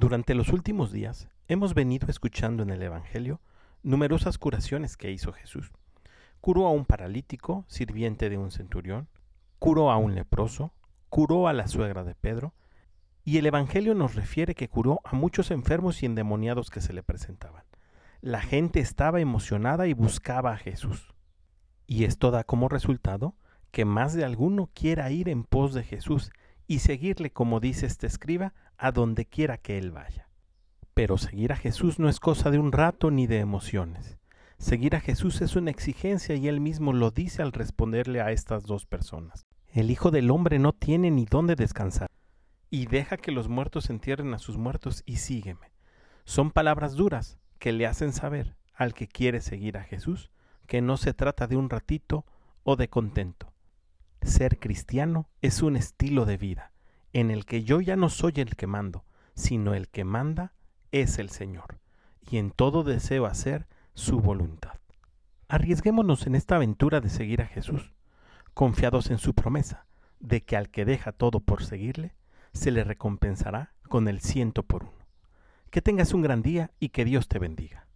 Durante los últimos días hemos venido escuchando en el Evangelio numerosas curaciones que hizo Jesús. Curó a un paralítico, sirviente de un centurión, curó a un leproso, curó a la suegra de Pedro, y el Evangelio nos refiere que curó a muchos enfermos y endemoniados que se le presentaban. La gente estaba emocionada y buscaba a Jesús. Y esto da como resultado que más de alguno quiera ir en pos de Jesús y seguirle, como dice este escriba, a donde quiera que él vaya. Pero seguir a Jesús no es cosa de un rato ni de emociones. Seguir a Jesús es una exigencia y él mismo lo dice al responderle a estas dos personas. El Hijo del Hombre no tiene ni dónde descansar. Y deja que los muertos entierren a sus muertos y sígueme. Son palabras duras que le hacen saber al que quiere seguir a Jesús que no se trata de un ratito o de contento, ser cristiano es un estilo de vida en el que yo ya no soy el que mando, sino el que manda es el Señor, y en todo deseo hacer su voluntad. Arriesguémonos en esta aventura de seguir a Jesús, confiados en su promesa de que al que deja todo por seguirle, se le recompensará con el ciento por uno. Que tengas un gran día y que Dios te bendiga.